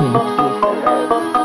嗯，